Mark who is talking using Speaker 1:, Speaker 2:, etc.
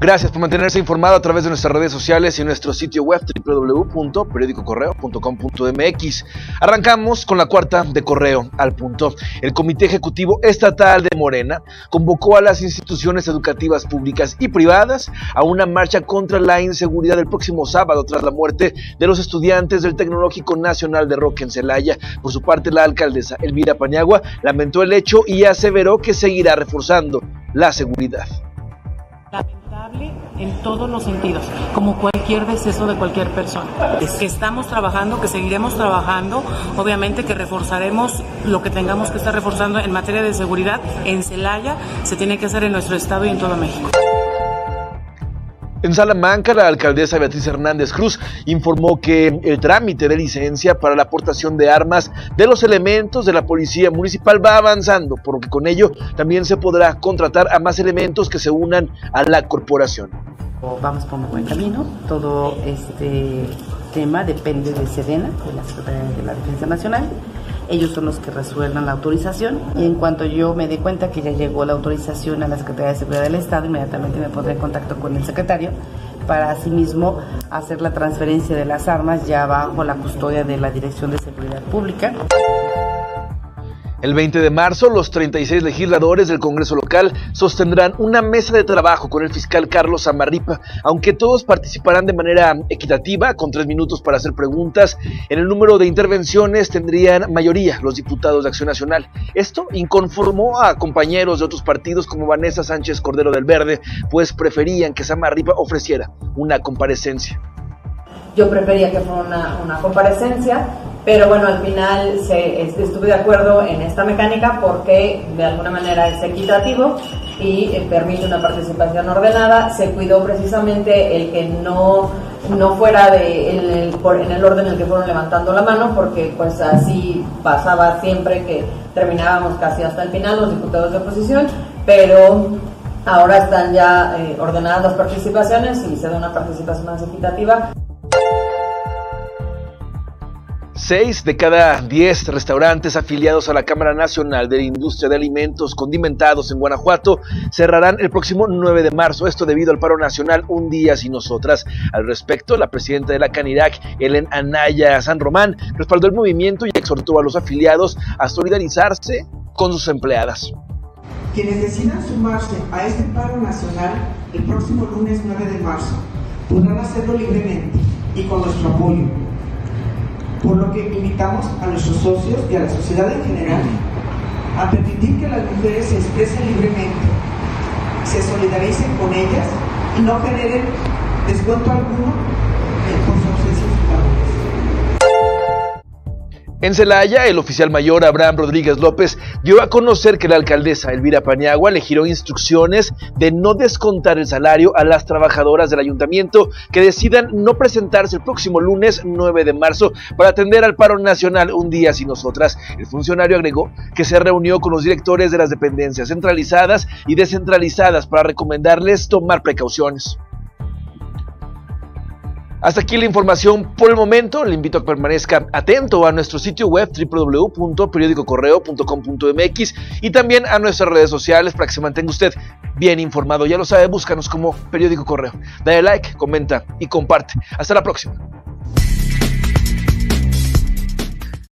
Speaker 1: Gracias por mantenerse informado a través de nuestras redes sociales y nuestro sitio web www.periodicocorreo.com.mx. Arrancamos con la cuarta de correo al punto. El Comité Ejecutivo Estatal de Morena convocó a las instituciones educativas públicas y privadas a una marcha contra la inseguridad el próximo sábado tras la muerte de los estudiantes del Tecnológico Nacional de Roque en Celaya. Por su parte, la alcaldesa Elvira Paniagua lamentó el hecho y aseveró que seguirá reforzando la seguridad
Speaker 2: en todos los sentidos, como cualquier deceso de cualquier persona. Es que estamos trabajando, que seguiremos trabajando, obviamente que reforzaremos lo que tengamos que estar reforzando en materia de seguridad en Celaya, se tiene que hacer en nuestro estado y en todo México.
Speaker 1: En Salamanca, la alcaldesa Beatriz Hernández Cruz informó que el trámite de licencia para la aportación de armas de los elementos de la policía municipal va avanzando, por lo que con ello también se podrá contratar a más elementos que se unan a la corporación.
Speaker 3: Vamos por un buen camino, todo este tema depende de Sedena, de la Secretaría de la Defensa Nacional. Ellos son los que resuelvan la autorización. Y en cuanto yo me dé cuenta que ya llegó la autorización a la Secretaría de Seguridad del Estado, inmediatamente me pondré en contacto con el secretario para asimismo hacer la transferencia de las armas ya bajo la custodia de la Dirección de Seguridad Pública.
Speaker 1: El 20 de marzo, los 36 legisladores del Congreso local sostendrán una mesa de trabajo con el fiscal Carlos Amarripa, aunque todos participarán de manera equitativa, con tres minutos para hacer preguntas. En el número de intervenciones tendrían mayoría los diputados de Acción Nacional. Esto inconformó a compañeros de otros partidos como Vanessa Sánchez Cordero del Verde, pues preferían que Samarripa ofreciera una comparecencia.
Speaker 4: Yo prefería que fuera una, una comparecencia pero bueno, al final se, estuve de acuerdo en esta mecánica porque de alguna manera es equitativo y eh, permite una participación ordenada. Se cuidó precisamente el que no, no fuera de, en, el, en el orden en el que fueron levantando la mano, porque pues así pasaba siempre que terminábamos casi hasta el final los diputados de oposición, pero ahora están ya eh, ordenadas las participaciones y se da una participación más equitativa.
Speaker 1: Seis de cada diez restaurantes afiliados a la Cámara Nacional de la Industria de Alimentos Condimentados en Guanajuato cerrarán el próximo 9 de marzo, esto debido al paro nacional Un Día Sin Nosotras. Al respecto, la presidenta de la Canirac, Helen Anaya San Román, respaldó el movimiento y exhortó a los afiliados a solidarizarse con sus empleadas.
Speaker 5: Quienes decidan sumarse a este paro nacional el próximo lunes 9 de marzo podrán hacerlo libremente y con nuestro apoyo por lo que invitamos a nuestros socios y a la sociedad en general a permitir que las mujeres se expresen libremente, se solidaricen con ellas y no generen descuento alguno
Speaker 1: en Celaya, el oficial mayor Abraham Rodríguez López dio a conocer que la alcaldesa Elvira Paniagua le giró instrucciones de no descontar el salario a las trabajadoras del ayuntamiento que decidan no presentarse el próximo lunes 9 de marzo para atender al paro nacional un día sin nosotras. El funcionario agregó que se reunió con los directores de las dependencias centralizadas y descentralizadas para recomendarles tomar precauciones. Hasta aquí la información por el momento. Le invito a que permanezca atento a nuestro sitio web www.periodicocorreo.com.mx y también a nuestras redes sociales para que se mantenga usted bien informado. Ya lo sabe, búscanos como Periódico Correo. Dale like, comenta y comparte. Hasta la próxima.